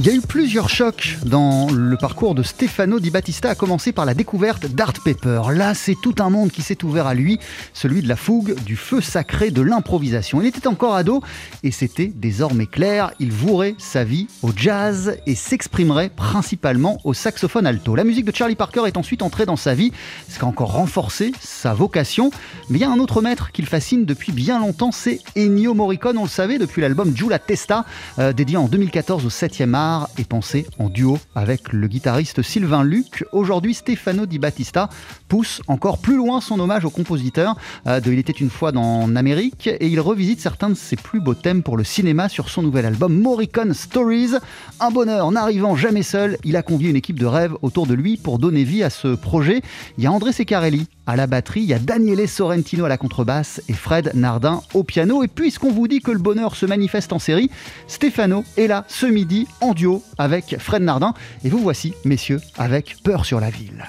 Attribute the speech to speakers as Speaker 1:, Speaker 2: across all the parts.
Speaker 1: Il y a eu plusieurs chocs dans le parcours de Stefano Di Battista, à commencer par la découverte d'Art Pepper. Là, c'est tout un monde qui s'est ouvert à lui, celui de la fougue, du feu sacré, de l'improvisation. Il était encore ado et c'était désormais clair, il vouerait sa vie au jazz et s'exprimerait principalement au saxophone alto. La musique de Charlie Parker est ensuite entrée dans sa vie, ce qui a encore renforcé sa vocation. Mais il y a un autre maître qui le fascine depuis bien longtemps, c'est Ennio Morricone, on le savait, depuis l'album Giula Testa, euh, dédié en 2014 au 7e art et pensé en duo avec le guitariste Sylvain Luc. Aujourd'hui, Stefano Di Battista pousse encore plus loin son hommage au compositeur euh, de Il était une fois en Amérique et il revisite certains de ses plus beaux thèmes pour le cinéma sur son nouvel album Morricone Stories. Un bonheur n'arrivant jamais seul, il a convié une équipe de rêve autour de lui pour donner vie à ce projet. Il y a André Secarelli à la batterie, il y a Daniele Sorrentino à la contrebasse et Fred Nardin au piano. Et puisqu'on vous dit que le bonheur se manifeste en série, Stefano est là ce midi en duo avec Fred Nardin. Et vous voici, messieurs, avec Peur sur la ville.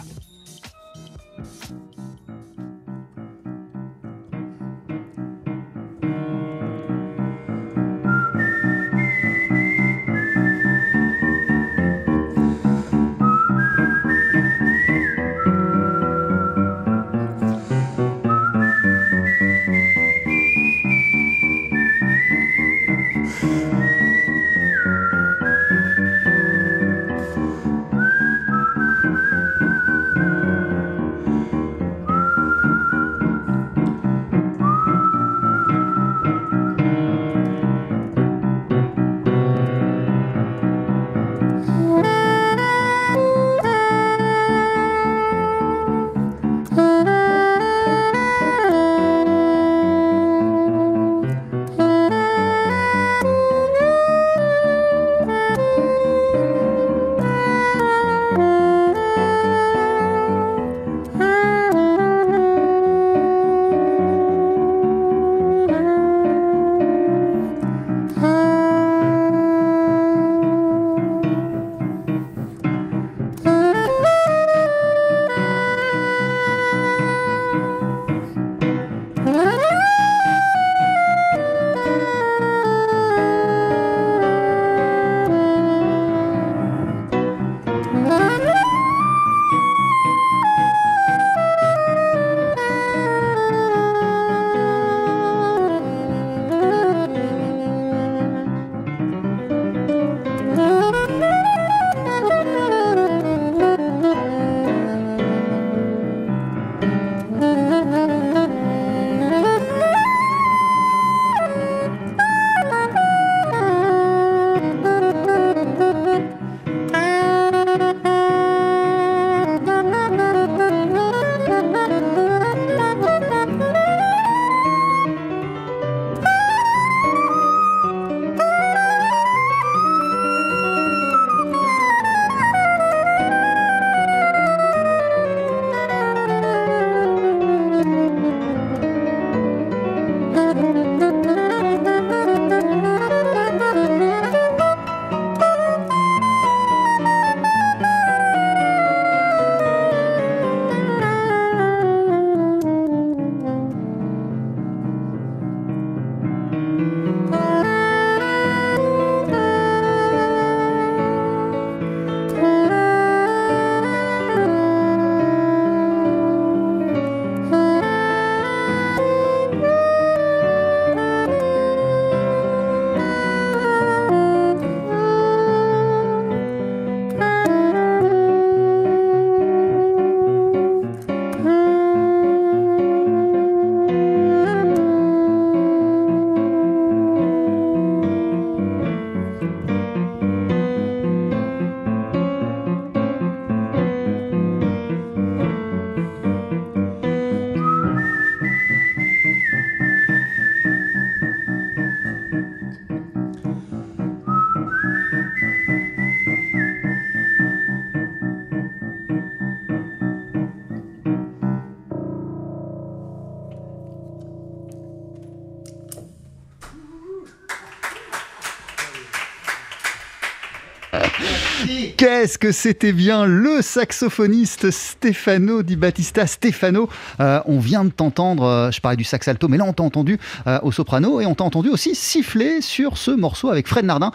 Speaker 1: Qu'est-ce que c'était bien le saxophoniste Stefano Di Battista? Stefano, euh, on vient de t'entendre, euh, je parlais du sax alto, mais là on t'a entendu euh, au soprano et on t'a entendu aussi siffler sur ce morceau avec Fred Nardin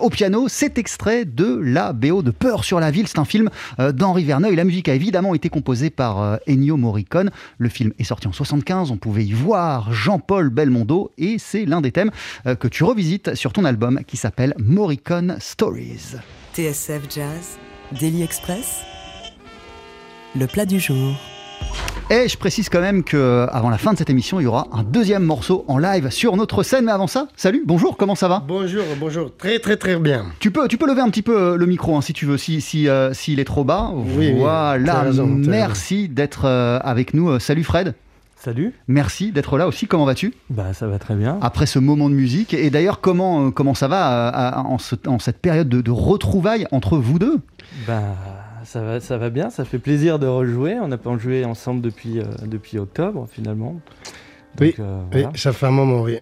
Speaker 1: au piano. C'est extrait de la BO de Peur sur la ville. C'est un film d'Henri Verneuil. La musique a évidemment été composée par Ennio Morricone. Le film est sorti en 75. On pouvait y voir Jean-Paul Belmondo et c'est l'un des thèmes que tu revisites sur ton album qui s'appelle Morricone Stories.
Speaker 2: TSF Jazz, Daily Express, le plat du jour.
Speaker 1: Et je précise quand même que avant la fin de cette émission, il y aura un deuxième morceau en live sur notre scène. Mais avant ça, salut, bonjour, comment ça va?
Speaker 3: Bonjour, bonjour. Très, très, très bien.
Speaker 1: tu peux, tu peux lever un petit peu euh, le micro hein, si tu veux, si, si, euh, s'il est trop bas.
Speaker 3: oui,
Speaker 1: voilà,
Speaker 3: raison,
Speaker 1: merci d'être euh, avec nous. Euh, Salut Fred,
Speaker 4: Salut,
Speaker 1: merci d'être là aussi. Comment vas-tu?
Speaker 4: Bah ça va très bien.
Speaker 1: après ce moment de musique Et d'ailleurs, comment, euh, comment ça va euh, à- en, ce- en cette période de, de retrouvailles entre vous deux?
Speaker 4: Bah ça va, ça va bien, ça fait plaisir de rejouer. On n'a pas joué ensemble depuis, euh, depuis octobre finalement.
Speaker 3: Oui,
Speaker 4: euh,
Speaker 3: Oui, ça fait un moment, oui.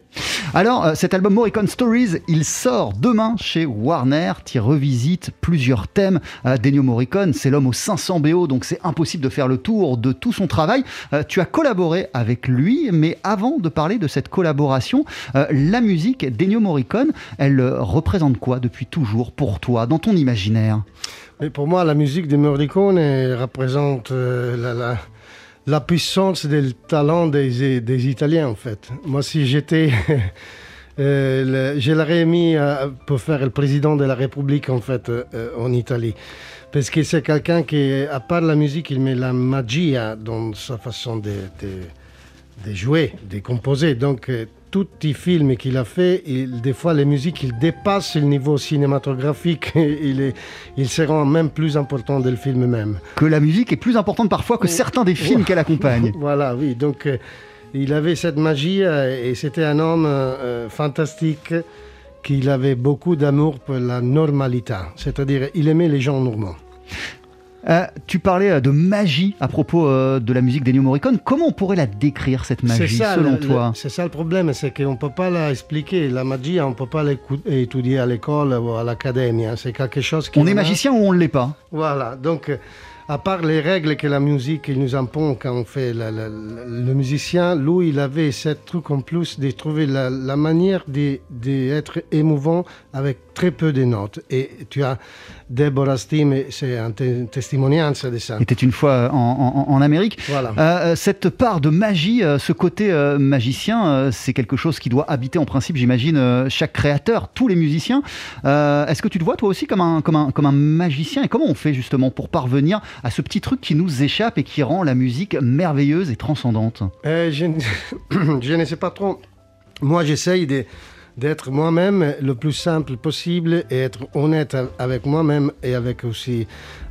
Speaker 1: Alors, euh, cet album Morricone Stories, il sort demain chez Warner. Tu revisites plusieurs thèmes euh, d'Ennio Morricone. C'est l'homme aux 500 BO, donc c'est impossible de faire le tour de tout son travail. Euh, tu as collaboré avec lui, mais avant de parler de cette collaboration, euh, la musique d'Ennio Morricone, elle représente quoi depuis toujours pour toi, dans ton imaginaire?
Speaker 3: Mais pour moi, la musique de Morricone représente euh, la, la, la puissance du talent des, Italiens, en fait. Moi, si j'étais... euh, je l'aurais mis euh, pour faire le président de la République, en fait, euh, en Italie. Parce que c'est quelqu'un qui, à part la musique, il met la magie dans sa façon de, de jouer, de composer. Donc, euh, tous les films qu'il a fait, il- des fois, les musiques, il dépasse le niveau cinématographique. il, est, il se rend même plus important du film même.
Speaker 1: Que la musique est plus importante parfois que certains des films qu'elle accompagne.
Speaker 3: Voilà, oui. Donc, euh, il avait cette magie euh, et c'était un homme euh, fantastique qui avait beaucoup d'amour pour la normalité. C'est-à-dire, il aimait les gens normaux.
Speaker 1: Euh, tu parlais euh, de magie à propos euh, de la musique d'Ennio Morricone. Comment on pourrait la décrire, cette magie, selon
Speaker 3: le-
Speaker 1: toi
Speaker 3: c'est ça le problème, c'est qu'on ne peut pas l'expliquer. La magie, on ne peut pas l'étudier à l'école ou à l'académie. hein. C'est quelque chose qui...
Speaker 1: On est magicien ou on ne l'est pas
Speaker 3: Voilà, donc à part les règles que la musique nous impose quand on fait la- la- la- le musicien, lui il avait ce truc en plus de trouver la, la manière d'être émouvant avec très peu de notes. Et tu as Deborah Steam, c'est un te- testimoniance de ça.
Speaker 1: était une fois en, en- en Amérique.
Speaker 3: Voilà.
Speaker 1: Euh, euh, cette part de magie, euh, ce côté magicien, c'est quelque chose qui doit habiter en principe, j'imagine, chaque créateur, tous les musiciens. Euh, Est-ce que tu te vois toi aussi comme un, comme, un, comme un magicien? Et comment on fait justement pour parvenir à ce petit truc qui nous échappe et qui rend la musique merveilleuse et transcendante?
Speaker 3: Euh, je, je ne sais pas trop. Moi, j'essaye de- d'être moi-même le plus simple possible et être honnête avec moi-même et avec aussi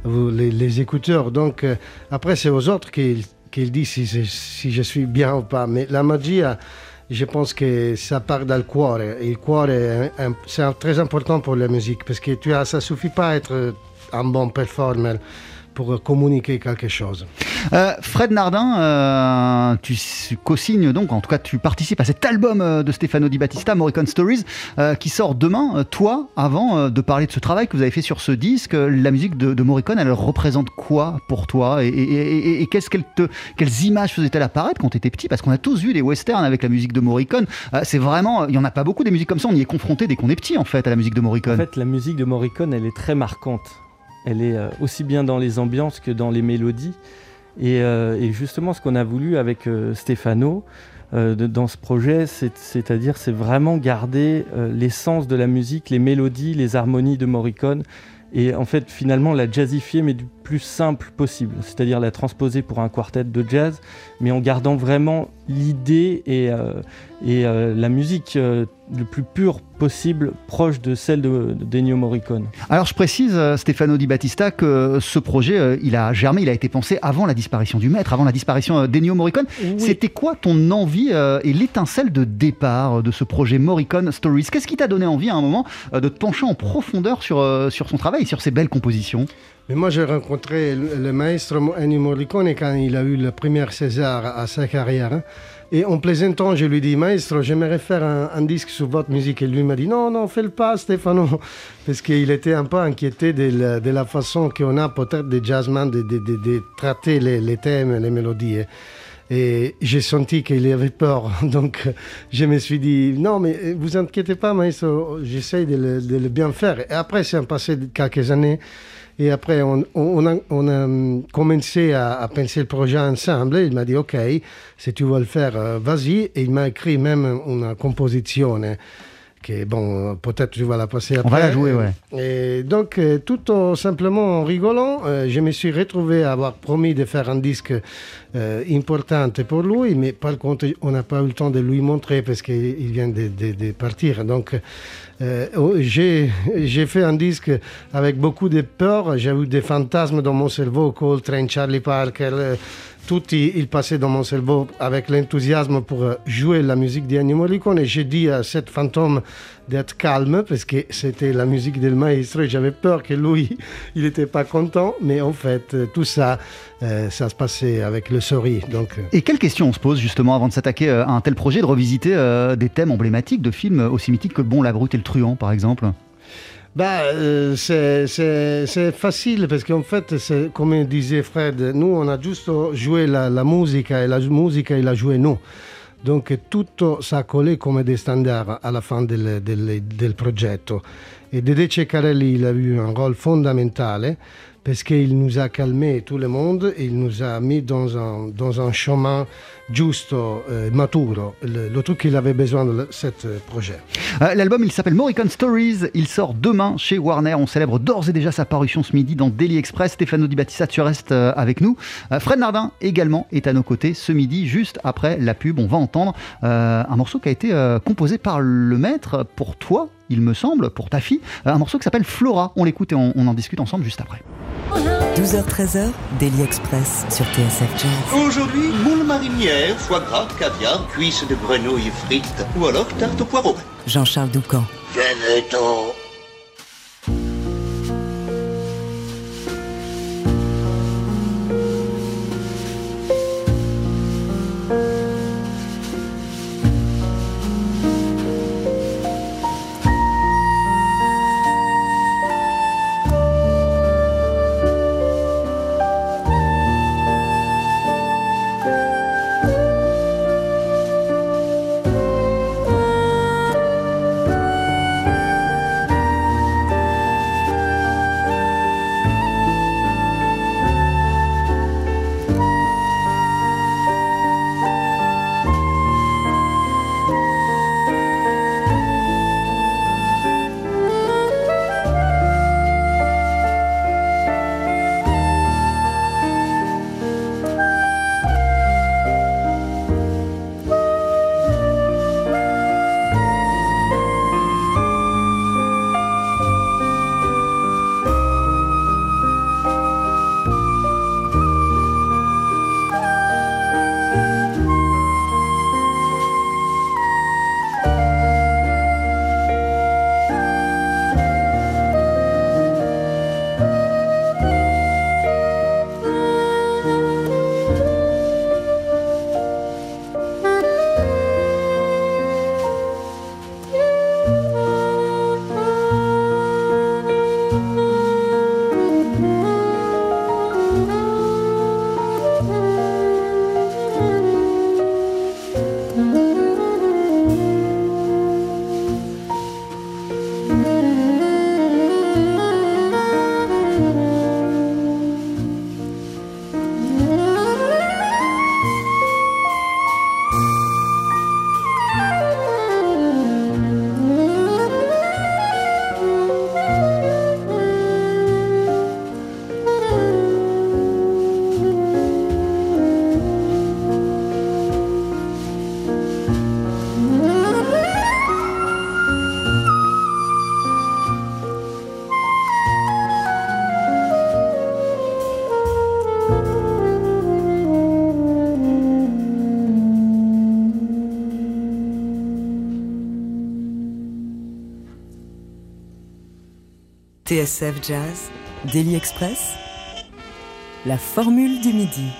Speaker 3: les, les écouteurs. Donc, euh, après, c'est aux autres qu'ils qu'ils disent si, si je suis bien ou pas. Mais la magie, euh, je pense que ça part dans le cuore. Et le cuore, c'est très important pour la musique parce que tu as, ça suffit pas être un bon performer pour communiquer quelque chose.
Speaker 1: Euh, Fred Nardin, euh, tu co-signes donc, en tout cas tu participes à cet album euh, de Stefano Di Battista, Morricone Stories, euh, qui sort demain. Euh, Toi, avant euh, de parler de ce travail que vous avez fait sur ce disque, euh, la musique de, de Morricone, elle représente quoi pour toi? Et, et- et- et- qu'est-ce qu'elle te, quelles images faisait-elle apparaître quand tu étais petit? Parce qu'on a tous vu des westerns avec la musique de Morricone. Euh, c'est vraiment, il n'y en a pas beaucoup des musiques comme ça, on y est confronté dès qu'on est petit en fait à la musique de
Speaker 4: En
Speaker 1: Morricone.
Speaker 4: fait, la musique de Morricone, elle est très marquante. Elle est euh, aussi bien dans les ambiances que dans les mélodies. Et, euh, justement, ce qu'on a voulu avec euh, Stefano dans ce projet, c'est- c'est-à-dire, c'est vraiment garder l'essence de la musique, les mélodies, les harmonies de Morricone. Et en fait, finalement, la jazzifier, mais du plus simple possible. C'est-à-dire la transposer pour un quartet de jazz, mais en gardant vraiment l'idée et, la musique le plus pure possible, proche de celle de, de d'Ennio Morricone.
Speaker 1: Alors je précise, euh, Stefano Di Battista, que ce projet, euh, il a germé, il a été pensé avant la disparition du maître, avant la disparition euh, d'Ennio Morricone. C'était quoi ton envie euh, et l'étincelle de départ euh, de ce projet Morricone Stories? Qu'est-ce qui t'a donné envie à un moment euh, de te pencher en profondeur sur, euh, sur son travail et sur ses belles compositions?
Speaker 3: Mais moi, j'ai rencontré le, maestro Ennio Morricone quand il a eu le premier César à sa carrière. Hein. Et en plaisantant, je lui dis, maestro, j'aimerais faire un, disque sur votre musique. Et lui m'a dit non, non, fais le pas, Stéphano. Parce qu'il était un peu inquiété de la, de la façon qu'on a peut-être des jazzmen de, de, de, traiter les, les, thèmes, les mélodies. Et j'ai senti qu'il avait peur. Donc je me suis dit non, mais vous inquiétez pas, maestro, j'essaye de, le bien faire. Et après, c'est passé quelques années. Et après, on, on, a, on a, commencé à, à, penser le projet ensemble. Il m'a dit, OK, si tu veux le faire, euh, vas-y. Et il m'a écrit même une composition que, bon, peut-être tu vas la passer après.
Speaker 1: On va la jouer, ouais.
Speaker 3: Et donc, euh, tout simplement en rigolant, euh, je me suis retrouvé à avoir promis de faire un disque euh, important pour lui, mais par contre, on n'a pas eu le temps de lui montrer parce qu'il vient de, de, de, partir. Donc, euh, j'ai fait un disque avec beaucoup de peur. J'ai eu des fantasmes dans mon cerveau, Coltrane, Charlie Parker. Euh, tout il, passait dans mon cerveau avec l'enthousiasme pour jouer la musique d'Ennio Morricone. Et j'ai dit à cet fantôme d'être calme parce que c'était la musique del maestro et j'avais peur que lui, il n'était pas content. Mais en fait, tout ça, euh, ça se passait avec le sourire. Donc...
Speaker 1: Et quelle question on se pose justement avant de s'attaquer à un tel projet, de revisiter euh, des thèmes emblématiques de films aussi mythiques que Bon, la brute et le truand par exemple?
Speaker 3: Bah, euh, c'est facile parce qu'en fait, comme disait Fred, nous on a juste joué la, la musique et la musique il a joué nous. Donc tout ça a collé comme des standards à la fin del, del, del progetto. Et Dede Ceccarelli il a eu un rôle fondamental parce qu'il nous a calmé tout le monde, il nous a mis dans un, chemin giusto, euh, le, truc qu'il avait besoin de ce projet.
Speaker 1: Euh, L'album, il s'appelle Morricone Stories, il sort demain chez Warner, on célèbre d'ores et déjà sa parution ce midi dans Daily Express. Stefano Di Battista, tu restes euh, avec nous. Euh, Fred Nardin également est à nos côtés ce midi, juste après la pub, on va entendre euh, un morceau qui a été composé par le maître pour toi, il me semble, pour ta fille, un morceau qui s'appelle Flora. On l'écoute et on, on en discute ensemble juste après.
Speaker 2: 12h-13h, Daily Express sur TSF Jazz.
Speaker 5: Aujourd'hui, moule marinière, foie gras, caviar, cuisses de grenouille frites ou alors tarte au poireau.
Speaker 2: Jean-Charles Doucan.
Speaker 5: Venez-t'en.
Speaker 2: TSF Jazz, Daily Express, La formule du midi.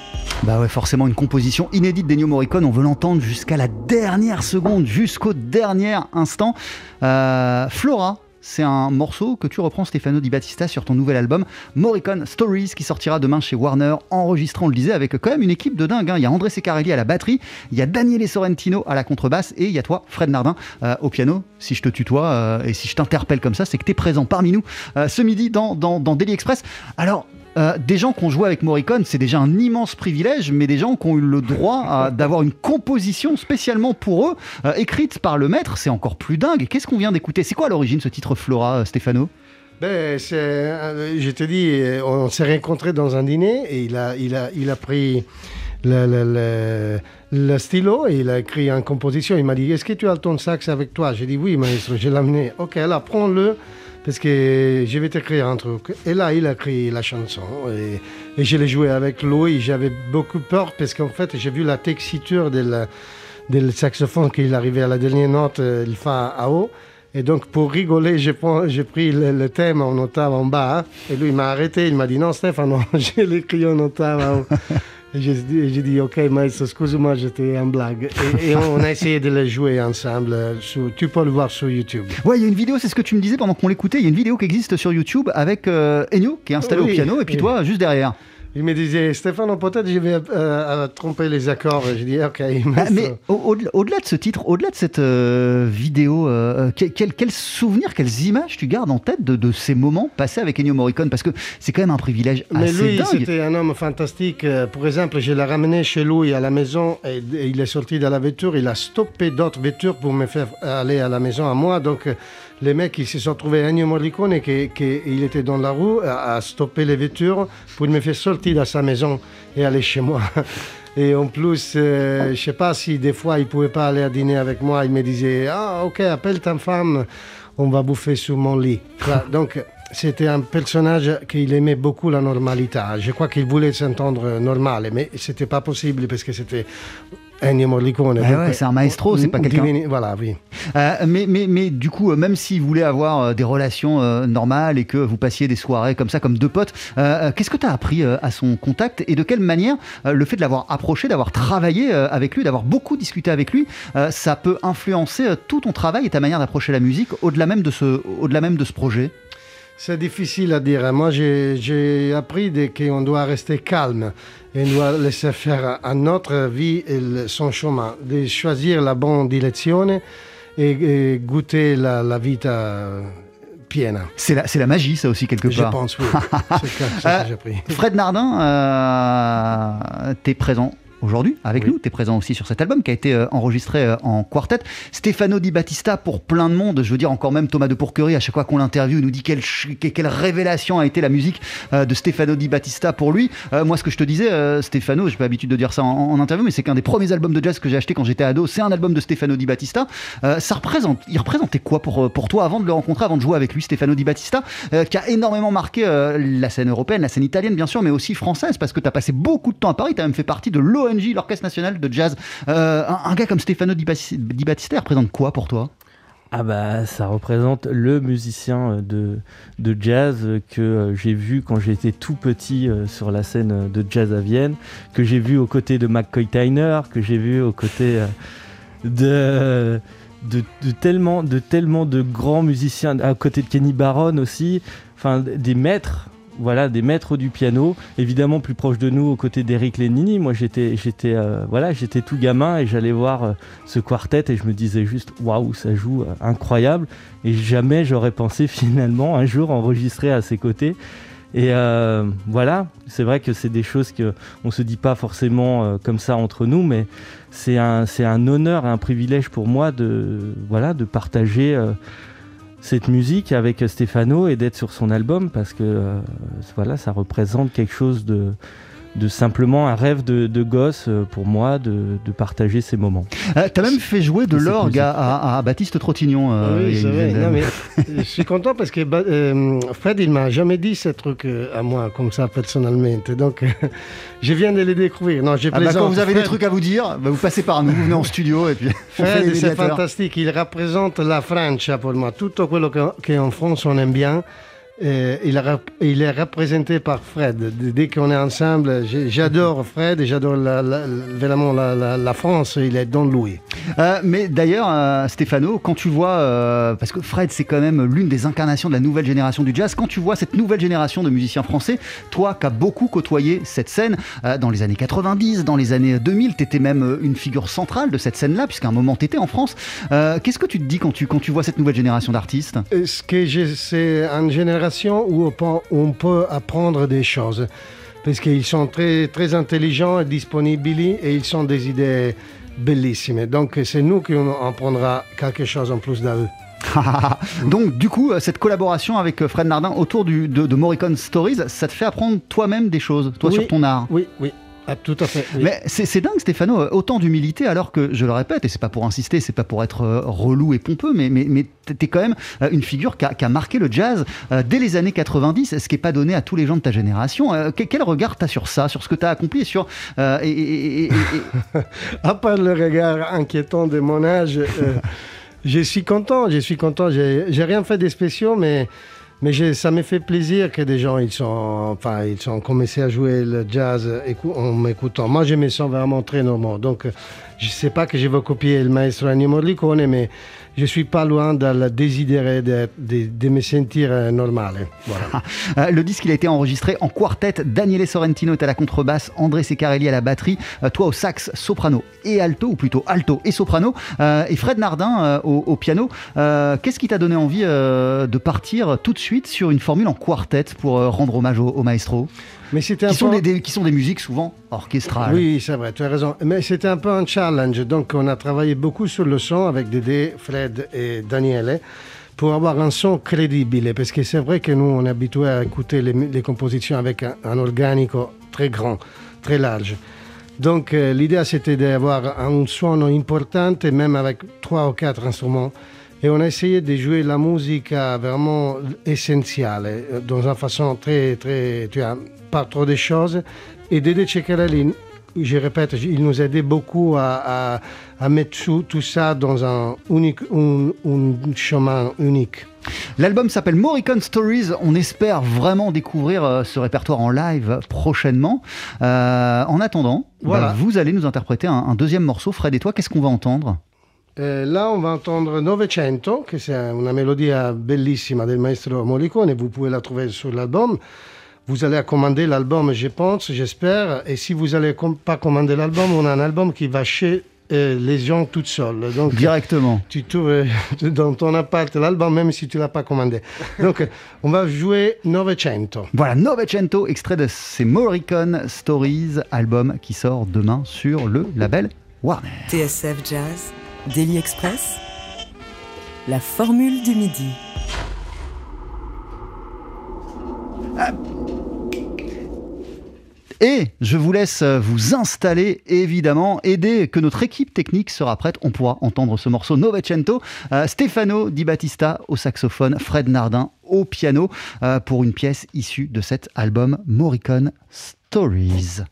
Speaker 1: Bah ouais, forcément une composition inédite d'Ennio Morricone. On veut l'entendre jusqu'à la dernière seconde, jusqu'au dernier instant. Euh, Flora, c'est un morceau que tu reprends, Stefano Di Battista, sur ton nouvel album Morricone Stories, qui sortira demain chez Warner, enregistrant, on le disait, avec quand même une équipe de dingue. hein. Il y a André Secarelli à la batterie, il y a Daniele Sorrentino à la contrebasse, et il y a toi, Fred Nardin, euh, au piano. Si je te tutoie euh, et si je t'interpelle comme ça, c'est que tu es présent parmi nous euh, ce midi dans, Daily Express. Alors, euh, des gens qui ont joué avec Morricone, c'est déjà un immense privilège, mais des gens qui ont eu le droit d'avoir une composition spécialement pour eux, euh, écrite par le maître, c'est encore plus dingue. Qu'est-ce qu'on vient d'écouter? C'est quoi à l'origine ce titre Flora, euh, Stefano?
Speaker 3: Ben, je te dis, on s'est rencontrés dans un dîner et il a, pris le stylo et il a écrit en composition. Il m'a dit Est-ce que tu as ton sax avec toi? J'ai dit Oui, maestro, je l'ai amené. Ok, alors prends-le parce que je vais t'écrire un truc. Et là, il a écrit la chanson et, je l'ai joué avec lui. J'avais beaucoup peur parce qu'en fait, j'ai vu la texture de del saxophone qu'il arrivait à la dernière note, euh, il fa à haut. Et donc, pour rigoler, j'ai pris, j'ai le, thème en octave en bas. et lui, il m'a arrêté. Il m'a dit Non, Stéphane, je l'ai écrit en octave en haut. J'ai dit, Ok, maestro, excuse-moi, j'étais en blague. Et, et on a essayé de le jouer ensemble. sur- tu peux le voir sur YouTube.
Speaker 1: Ouais, il y a une vidéo, c'est ce que tu me disais pendant qu'on l'écoutait, il y a une vidéo qui existe sur YouTube avec euh, Ennio qui est installé
Speaker 3: Oui,
Speaker 1: au piano, et puis
Speaker 3: oui.
Speaker 1: toi juste derrière.
Speaker 3: Il me disait Stéphane, peut-être je vais euh, euh, tromper les accords. J'ai dit Ok,
Speaker 1: Ah, mais au- au-delà de ce titre, au-delà de cette euh, vidéo, euh, quel, quel, quel souvenir, quelles images tu gardes en tête de, de ces moments passés avec Ennio Morricone? Parce que c'est quand même un privilège
Speaker 3: Mais
Speaker 1: assez
Speaker 3: lui,
Speaker 1: dingue.
Speaker 3: c'était un homme fantastique. Euh, Pour exemple, je l'ai ramené chez lui à la maison et, et il est sorti de la voiture. Il a stoppé d'autres voitures pour me faire aller à la maison à moi. Donc, euh, les mecs, ils se sont trouvés Ennio Morricone, qui, qui- il était dans la rue, a stoppé les voitures pour me faire sortir de sa maison et aller chez moi. Et en plus, euh, je sais pas si des fois il pouvait pas aller à dîner avec moi. Il me disait Ah, ok, appelle ta femme, on va bouffer sur mon lit. Voilà, donc, c'était un personnage qu'il aimait beaucoup la normalité. Je crois qu'il voulait s'entendre normal, mais c'était pas possible parce que c'était Ennio Morricone.
Speaker 1: Ah ouais, c'est un maestro, c'est pas quelqu'un-
Speaker 3: Voilà, oui.
Speaker 1: Euh, mais, mais, mais du coup, euh, même s'il voulait avoir euh, des relations euh, normales et que vous passiez des soirées comme ça, comme deux potes, euh, qu'est-ce que tu as appris à son contact et de quelle manière le fait de l'avoir approché, d'avoir travaillé avec lui, d'avoir beaucoup discuté avec lui, ça peut influencer tout ton travail et ta manière d'approcher la musique au-delà même, de ce- au-delà même de ce projet?
Speaker 3: C'est difficile à dire. Moi, j'ai appris qu'on doit rester calme et doit laisser faire à notre vie son chemin, de choisir la bonne direction et, et goûter la, la piena.
Speaker 1: C'est la, magie, ça aussi, quelque
Speaker 3: Je
Speaker 1: part.
Speaker 3: pense, oui. C'est ça c'est ça que j'ai appris.
Speaker 1: Fred Nardin, euh, t'es présent aujourd'hui avec
Speaker 3: Oui.
Speaker 1: nous, t'es présent aussi sur cet album qui a été euh, enregistré euh, en quartet. Stefano Di Battista pour plein de monde, je veux dire encore même Thomas de Pourquerie, à chaque fois qu'on l'interviewe, il nous dit quelle, révélation a été la musique euh, de Stefano Di Battista pour lui. Moi ce que je te disais, Stefano, j'ai pas l'habitude de dire ça en, en interview, mais c'est qu'un des premiers albums de jazz que j'ai acheté quand j'étais ado, c'est un album de Stefano Di Battista. Ça représente, il représentait quoi pour, pour toi avant de le rencontrer, avant de jouer avec lui, Stefano Di Battista, qui a énormément marqué la scène européenne, la scène italienne bien sûr, mais aussi française, parce que tu as passé beaucoup de temps à Paris, tu as même fait partie de l'Orchestre National de Jazz. Euh, un, gars comme Stefano Di, Battista, représente quoi pour toi?
Speaker 4: Ah bah ça représente le musicien euh, de, de jazz euh, que j'ai vu quand j'étais tout petit sur la scène de jazz à Vienne, que j'ai vu aux côtés de McCoy Tyner, que j'ai vu aux côtés de, de, de tellement, de tellement de grands musiciens, à côté de Kenny Barron aussi, enfin des maîtres. Voilà, des maîtres du piano, évidemment plus proche de nous aux côtés d'Eric Lenini. Moi, j'étais, euh, voilà, tout gamin et j'allais voir euh, ce quartet et je me disais juste waouh ça joue euh, incroyable et jamais j'aurais pensé finalement un jour enregistrer à ses côtés et voilà c'est vrai que c'est des choses que on se dit pas forcément comme ça entre nous mais c'est un c'est un honneur et un privilège pour moi de voilà de partager cette musique avec Stefano et d'être sur son album parce que euh, voilà ça représente quelque chose de de simplement un rêve de, de gosse euh, pour moi de, de partager ces moments.
Speaker 1: euh, Tu as même fait jouer de l'orgue à, à- à Baptiste Trottignon. euh,
Speaker 3: oui, vrai. Non, mais je suis content parce que euh, Fred, il m'a jamais dit ce truc euh, à moi, comme ça, personnellement. Donc, je viens de le découvrir. Non, j'ai
Speaker 1: Ah bah, quand vous avez des
Speaker 3: Fred,
Speaker 1: trucs à vous dire, bah, vous passez par nous, vous venez en studio et puis
Speaker 3: Fred,
Speaker 1: les
Speaker 3: c'est fantastique. Il représente la Francia pour moi. Tout quello que- qu'en France on aime bien. Et il, a- il est représenté par Fred. Dès qu'on est ensemble, j'adore Fred et j'adore la, la- vraiment la, France. Il est dans Louis.
Speaker 1: Euh, mais d'ailleurs, euh, Stéphano, quand tu vois, euh, parce que Fred, c'est quand même l'une des incarnations de la nouvelle génération du jazz, quand tu vois cette nouvelle génération de musiciens français, toi qui as beaucoup côtoyé cette scène euh, dans les années 90, dans les années 2000, tu étais même euh, une figure centrale de cette scène-là, puisqu'à un moment tu étais en France. Euh, Qu'est-ce que tu te dis quand tu, quand tu vois cette nouvelle génération d'artistes?
Speaker 3: Est-ce que je- c'est une génération où on peut, apprendre des choses Parce qu'ils sont très, très intelligents et disponibles et ils ont des idées bellissime. Donc c'est nous qui en prendra quelque chose en plus d'eux.
Speaker 1: Donc, du coup, cette collaboration avec euh, Fred Nardin autour du, de, de Morricone Stories, ça te fait apprendre toi-même des choses, toi
Speaker 3: Oui.
Speaker 1: sur ton art?
Speaker 3: Oui, oui, ah, tout à fait. oui.
Speaker 1: Mais c'est dingue, Stéphano, euh, autant d'humilité, alors que, je le répète, et c'est pas pour insister, c'est pas pour être euh, relou et pompeux, mais, mais, mais t'es quand même euh, une figure qui a, qui a marqué le jazz dès les années 90, ce qui est pas donné à tous les gens de ta génération. Que- quel regard t'as sur ça, sur ce que t'as accompli et sur. euh, et- et- et- et- et-
Speaker 3: À part le regard inquiétant de mon âge, euh, je suis content, je suis content. J'ai rien fait de spéciaux, mais, mais ça me fait plaisir que des gens ils sont, ils ont commencé à jouer le jazz en m'écoutant. Moi, je me sens vraiment très normal. Donc, je ne sais pas que je veux copier le maestro Ennio Morricone, mais je suis pas loin de le désider de, me sentir euh, normal. Voilà.
Speaker 1: Euh, le disque il a été enregistré en quartet. Daniele Sorrentino est à la contrebasse, André Secarelli à la batterie, euh, toi au sax, soprano et alto, ou plutôt alto et soprano, et Fred Nardin au, piano. Qu'est-ce qui t'a donné envie de partir tout de suite sur une formule en quartet pour rendre hommage au maestro?
Speaker 3: Mais c'était un
Speaker 1: qui sont, des, des- qui sont des musiques souvent orchestrales.
Speaker 3: Oui, c'est vrai, tu as raison. Mais c'était un peu un challenge. Donc, on a travaillé beaucoup sur le son avec Dédé, Fred et Daniele pour avoir un son crédible. Parce que c'est vrai que nous, on est habitué à écouter les, les compositions avec un, un organico très grand, très large. Donc, euh, l'idée, c'était d'avoir un son important, même avec trois ou quatre instruments. Et on a essayé de jouer la musique euh, vraiment essentielle, euh, dans une façon très, très, tu vois, pas trop de choses. Et Dédé Ceccarelli, je répète, il nous aidait beaucoup à, à- à mettre tout, tout ça dans un, unique, un, un chemin unique.
Speaker 1: L'album s'appelle Morricone Stories. On espère vraiment découvrir euh, ce répertoire en live prochainement. Euh, en attendant,
Speaker 3: Voilà.
Speaker 1: bah, vous allez nous interpréter un, un deuxième morceau. Fred et toi, qu'est-ce qu'on va entendre?
Speaker 3: Euh, là, on va entendre Novecento, che è una melodia bellissima del maestro Morricone. Vous pouvez la trouver sur l'album. Vous allez commander l'album, je pense, j'espère. Et si vous n'allez pas commander l'album, on a un album qui va chez euh, les gens tout seul. Donc,
Speaker 1: Directement.
Speaker 3: tu trouves euh, dans ton appart l'album, même si tu ne l'as pas commandé. Donc, euh, on va jouer Novecento.
Speaker 1: Voilà, Novecento, extrait de ces Morricone Stories, album qui sort demain sur le label Warner.
Speaker 2: TSF Jazz, Daily Express, la formule du midi.
Speaker 1: Et je vous laisse vous installer, évidemment, et dès que notre équipe technique sera prête, on pourra entendre ce morceau Novecento. Euh, Stefano Di Battista au saxophone, Fred Nardin au piano, euh, pour une pièce issue de cet album Morricone Stories.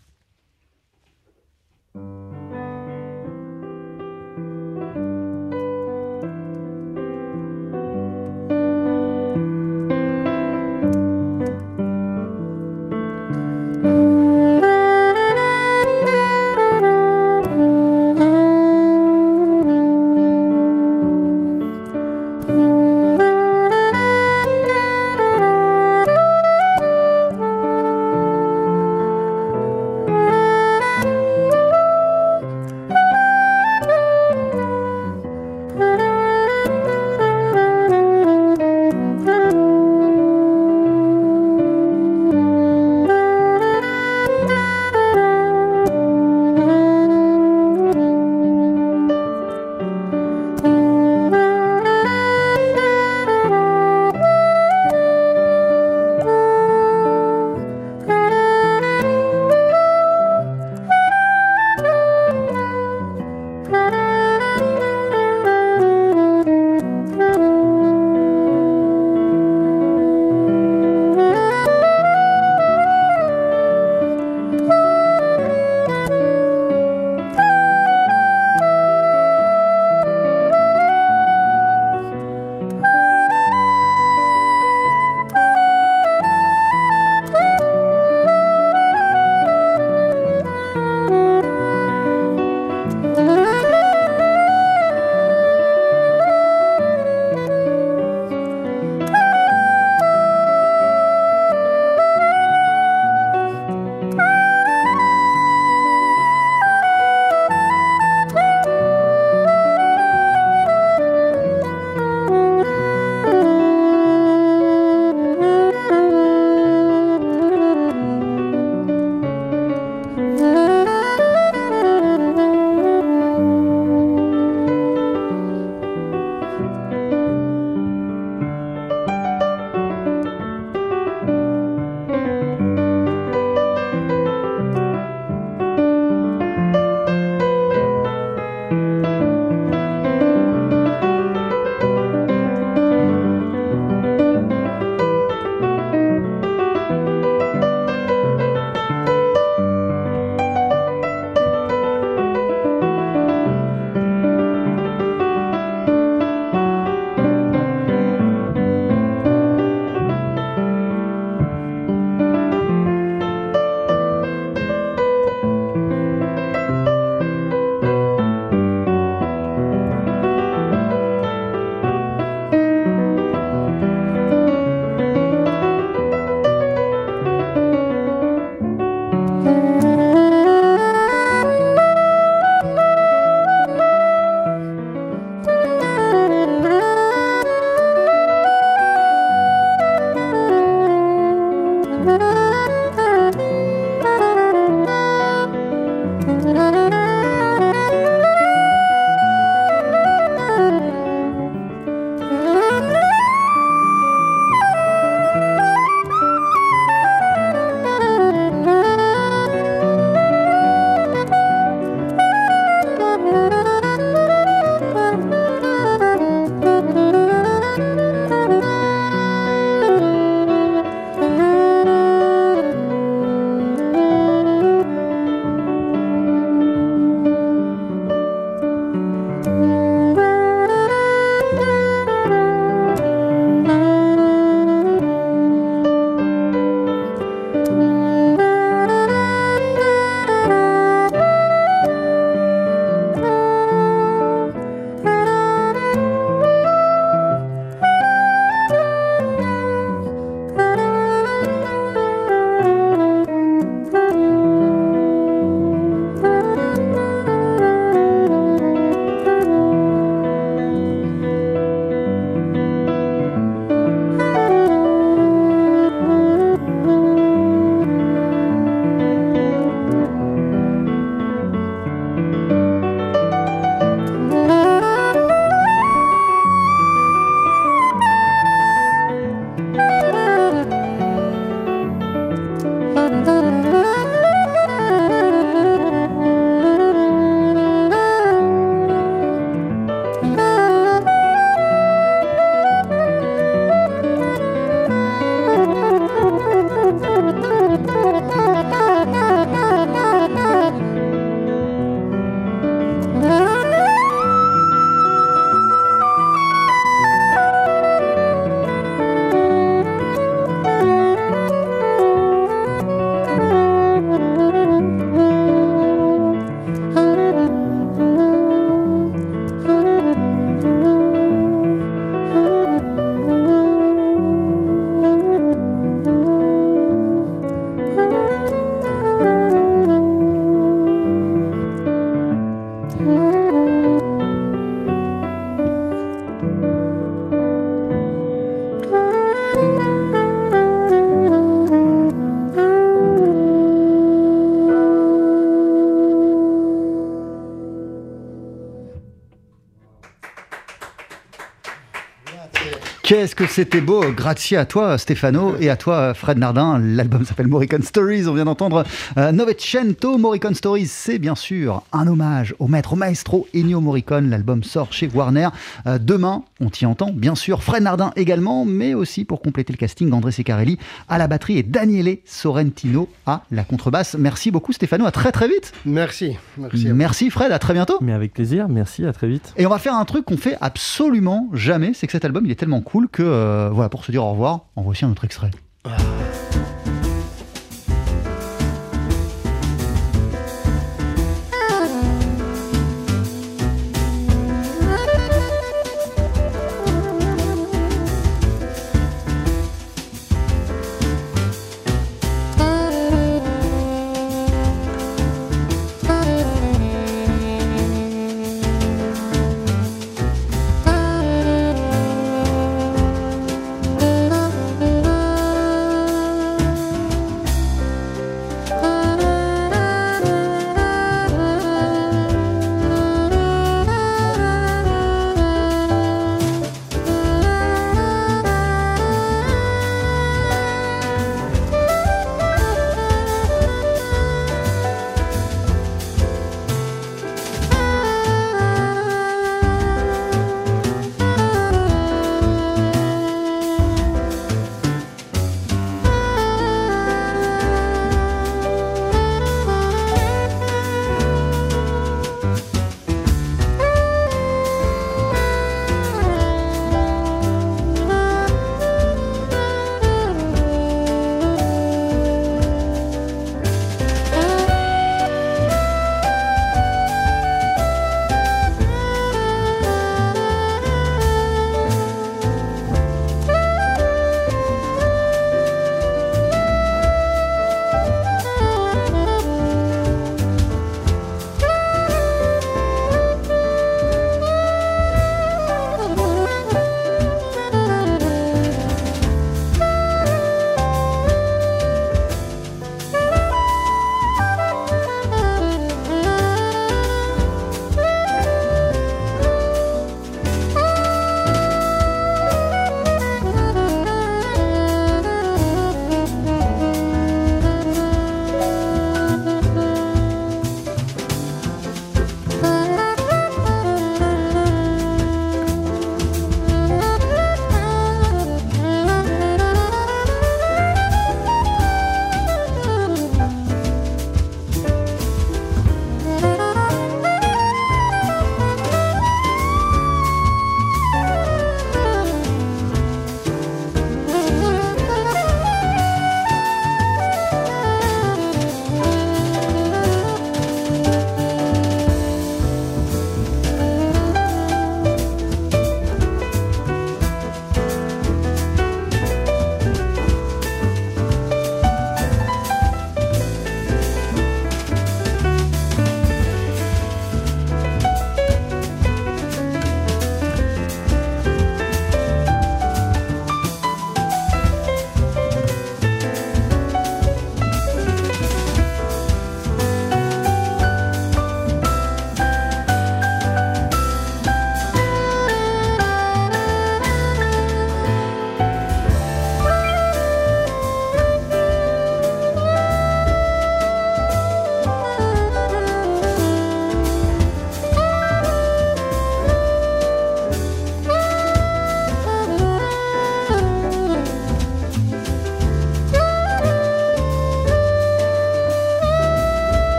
Speaker 1: Qu'est-ce que c'était beau Grazie à toi Stefano et à toi Fred Nardin. L'album s'appelle Morricone Stories. On vient d'entendre euh, Novecento. Morricone Stories, c'est bien sûr un hommage au maître, au maestro Ennio Morricone. L'album sort chez Warner. Euh, demain, on t'y entend, bien sûr. Fred Nardin également, mais aussi pour compléter le casting, André Secarelli à la batterie et Daniele Sorrentino à la contrebasse. Merci beaucoup Stefano, à très très vite.
Speaker 3: Merci. Merci.
Speaker 1: Merci Fred, à très bientôt.
Speaker 4: Mais avec plaisir, merci, à très vite.
Speaker 1: Et on va faire un truc qu'on fait absolument jamais, c'est que cet album il est tellement cool que euh, voilà pour se dire au revoir, en voici un autre extrait. On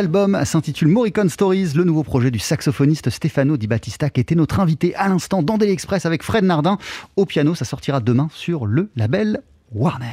Speaker 1: l'album s'intitule Morricone Stories, le nouveau projet du saxophoniste Stefano Di Battista qui était notre invité à l'instant dans Daily Express avec Fred Nardin. Au piano, ça sortira demain sur le label Warner.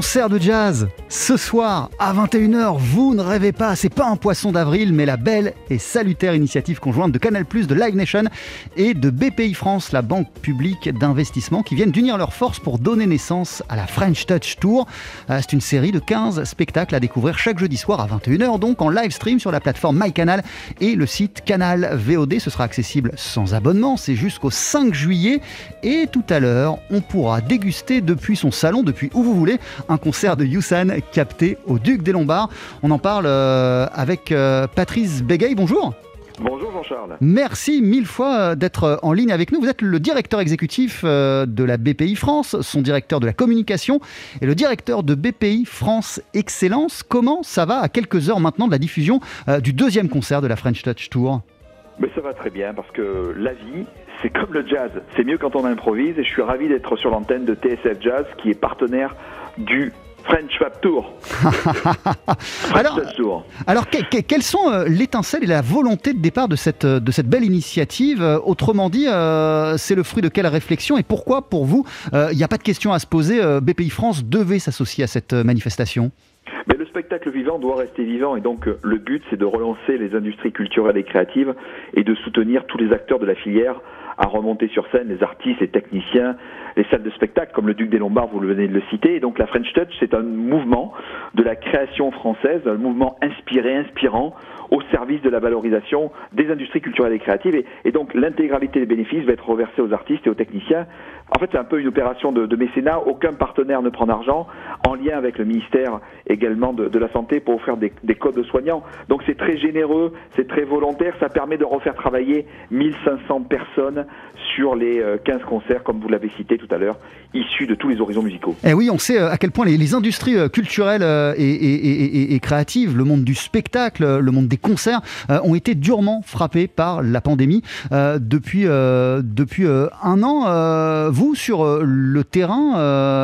Speaker 1: Concert de jazz ce soir à 21h. Vous ne rêvez pas, c'est pas un poisson d'avril, mais la belle et salutaire initiative conjointe de Canal+, de Live Nation et de BPI France, la banque publique d'investissement, qui viennent d'unir leurs forces pour donner naissance à la French Touch Tour. Euh, c'est une série de 15 spectacles à découvrir chaque jeudi soir à 21h, donc en live stream sur la plateforme MyCanal et le site Canal VOD. Ce sera accessible sans abonnement, c'est jusqu'au 5 juillet. Et tout à l'heure, on pourra déguster depuis son salon, depuis où vous voulez, un concert de Youssan capté au Duc des Lombards. On en parle euh, avec euh, Patrice Bégueil. Bonjour.
Speaker 6: Bonjour Jean-Charles.
Speaker 1: Merci mille fois euh, d'être en ligne avec nous. Vous êtes le directeur exécutif de la BPI France, son directeur de la communication et le directeur de BPI France Excellence. Comment ça va à quelques heures maintenant de la diffusion du deuxième concert de la French Touch Tour?
Speaker 6: Mais ça va très bien parce que la vie, c'est comme le jazz. C'est mieux quand on improvise et je suis ravi d'être sur l'antenne de TSF Jazz qui est partenaire du French Fab Tour.
Speaker 1: alors, alors quelles sont euh, l'étincelle et la volonté de départ de cette, euh, de cette belle initiative? Euh, Autrement dit, c'est le fruit de quelle réflexion et pourquoi, pour vous, il n'y a pas de question à se poser BPI France devait s'associer à cette manifestation?
Speaker 6: Mais spectacle vivant doit rester vivant et donc le but c'est de relancer les industries culturelles et créatives et de soutenir tous les acteurs de la filière à remonter sur scène, les artistes, les techniciens, les salles de spectacle comme le Duc des Lombards, vous venez de le citer. Et donc la French Touch, c'est un mouvement de la création française, un mouvement inspiré, inspirant, au service de la valorisation des industries culturelles et créatives. Et, donc l'intégralité des bénéfices va être reversée aux artistes et aux techniciens. En fait, c'est un peu une opération de, mécénat. Aucun partenaire ne prend d'argent, en lien avec le ministère également de, la Santé pour offrir des, des codes soignants. Donc c'est très généreux, c'est très volontaire. Ça permet de refaire travailler 1500 personnes sur les 15 euh, concerts, comme vous l'avez cité tout à l'heure, issus de tous les horizons musicaux.
Speaker 1: Eh oui, on sait euh, à quel point les, industries euh, culturelles et, et, créatives, le monde du spectacle, le monde des concerts, ont été durement frappés par la pandémie depuis, depuis un an. vous, sur le terrain,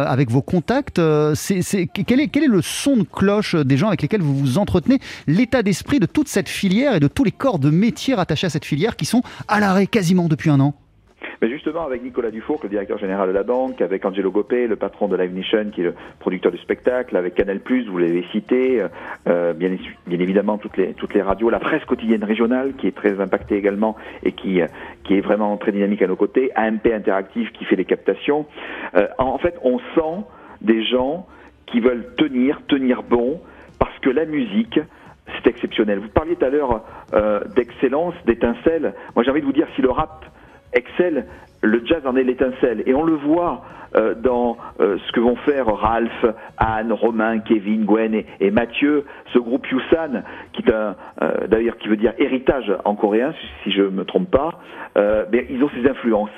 Speaker 1: avec vos contacts, c'est, quel, est, quel est le son de cloche des gens avec lesquels vous vous entretenez, l'état d'esprit de toute cette filière et de tous les corps de métier rattachés à cette filière qui sont à l'arrêt quasiment depuis un an?
Speaker 6: Mais justement, avec Nicolas Dufour, le directeur général de la banque, avec Angelo Gopé, le patron de Live Nation, qui est le producteur du spectacle, avec Canal+, vous l'avez cité, euh, bien, bien, évidemment toutes les, radios, la presse quotidienne régionale, qui est très impactée également et qui, euh, est vraiment très dynamique à nos côtés, AMP Interactive, qui fait les captations. Euh, en fait, on sent des gens qui veulent tenir, tenir bon, parce que la musique, c'est exceptionnel. Vous parliez tout à l'heure euh, d'excellence, d'étincelle. Moi, j'ai envie de vous dire, si le rap excelle, le jazz en est l'étincelle. Et on le voit euh, dans euh, ce que vont faire Ralph, Anne, Romain, Kevin, Gwen et, Mathieu, ce groupe Yusan, qui euh, d'ailleurs qui veut dire héritage en coréen, si je me trompe pas, ils ont ces influences,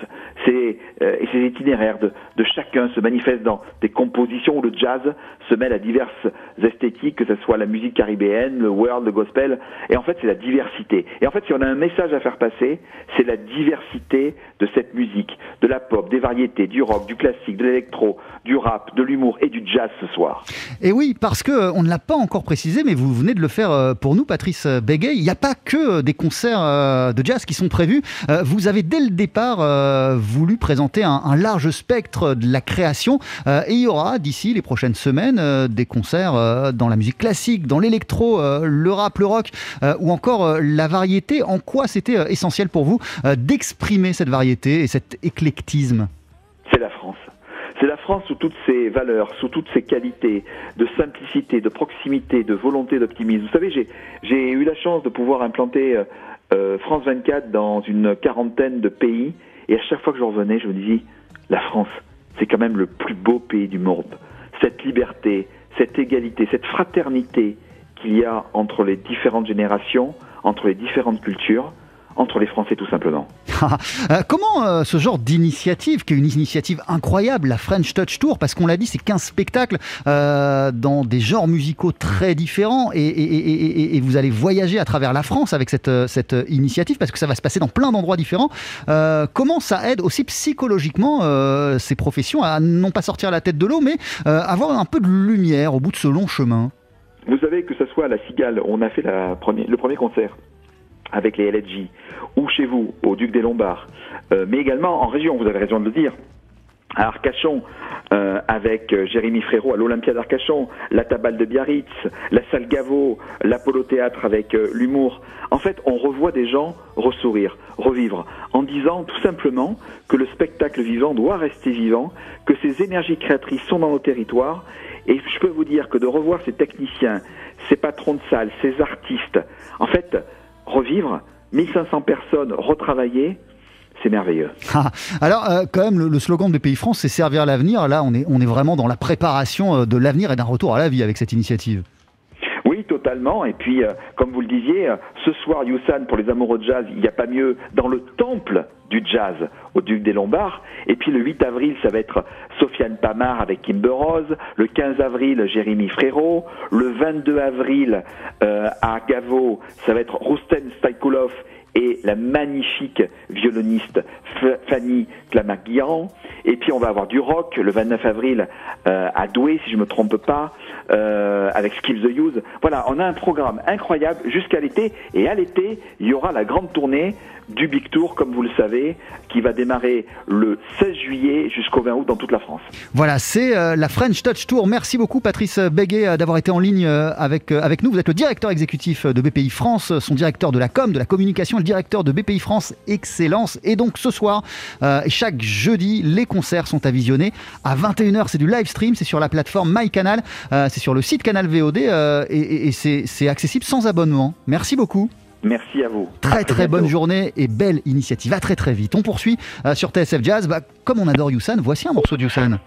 Speaker 6: ces, et ces itinéraires de, de, chacun se manifestent dans des compositions où le jazz se mêle à diverses esthétiques, que ce soit la musique caribéenne, le world, le gospel, et en fait c'est la diversité. Et en fait si on a un message à faire passer, c'est la diversité de cette musique, de la pop, des variétés, du rock, du classique, de l'électro, du rap, de l'humour et du jazz ce soir.
Speaker 1: Et oui, parce que euh, on ne l'a pas encore précisé, mais vous venez de le faire euh, pour nous, Patrice Béguet. Il n'y a pas que euh, des concerts de jazz qui sont prévus. Vous avez dès le départ voulu présenter un, large spectre de la création, et il y aura d'ici les prochaines semaines des concerts dans la musique classique, dans l'électro, le rap, le rock, ou encore la variété. En quoi c'était essentiel pour vous d'exprimer cette variété et cet éclectisme?
Speaker 6: France sous toutes ses valeurs, sous toutes ses qualités de simplicité, de proximité, de volonté d'optimisme. Vous savez, j'ai eu la chance de pouvoir implanter euh, euh, France 24 dans une quarantaine de pays, et à chaque fois que je revenais, je me disais, la France, c'est quand même le plus beau pays du monde. Cette liberté, cette égalité, cette fraternité qu'il y a entre les différentes générations, entre les différentes cultures, entre les Français tout simplement.
Speaker 1: Euh, comment euh, ce genre d'initiative, qui est une initiative incroyable, la French Touch Tour, parce qu'on l'a dit, c'est 15 spectacles euh, dans des genres musicaux très différents, et, vous allez voyager à travers la France avec cette, cette initiative, parce que ça va se passer dans plein d'endroits différents. comment ça aide aussi psychologiquement ces professions à non pas sortir la tête de l'eau, mais avoir un peu de lumière au bout de ce long chemin?
Speaker 6: Vous savez que ce soit à la Cigale, on a fait la le premier concert avec les LSJ, ou chez vous, au Duc des Lombards, euh, mais également en région, vous avez raison de le dire. à Arcachon euh, avec euh, Jérémy Frérot à l'Olympia d'Arcachon, la Tabale de Biarritz, la Salle Gaveau, l'Apollo Théâtre avec euh, l'humour. En fait, on revoit des gens ressourire, revivre, en disant tout simplement que le spectacle vivant doit rester vivant, que ces énergies créatrices sont dans nos territoires. Et je peux vous dire que de revoir ces techniciens, ces patrons de salle, ces artistes, en fait, revivre, 1500 personnes retravailler, c'est merveilleux.
Speaker 1: Ah, alors, euh, quand même, le, slogan de Pays France, c'est servir l'avenir. Là, on est, on est vraiment dans la préparation euh, de l'avenir et d'un retour à la vie avec cette initiative.
Speaker 6: Et puis, euh, comme vous le disiez, euh, ce soir, Youssan, pour les amoureux de jazz, il n'y a pas mieux dans le temple du jazz au Duc des Lombards. Et puis le 8 avril, ça va être Sofiane Pamar avec Kimber Rose. Le 15 avril, Jérémy Frérot. Le 22 avril, euh, à Gavo, ça va être Rosten Staikulov et la magnifique violoniste Fanny Klamagian. Et puis on va avoir du rock le 29 avril euh, à Douai, si je me trompe pas, euh, avec Skip the Use. Voilà, on a un programme incroyable jusqu'à l'été. Et à l'été, il y aura la grande tournée du Big Tour, comme vous le savez, qui va démarrer le 16 juillet jusqu'au 20 août dans toute la France.
Speaker 1: Voilà, c'est euh, la French Touch Tour. Merci beaucoup, Patrice Béguet, euh, d'avoir été en ligne euh, avec, avec nous. Vous êtes le directeur exécutif de BPI France, son directeur de la com, de la communication, le directeur de BPI France Excellence. Et donc ce soir, euh, chaque jeudi, les concerts sont à visionner. À 21h, c'est du live stream, c'est sur la plateforme MyCanal, c'est sur le site Canal VOD et, c'est accessible sans abonnement. Merci beaucoup.
Speaker 6: Merci à vous.
Speaker 1: Très
Speaker 6: À
Speaker 1: très bonne journée et belle initiative. À très très vite. On poursuit euh, sur TSF Jazz. Bah, comme on adore Youssan, voici un morceau de Youssan.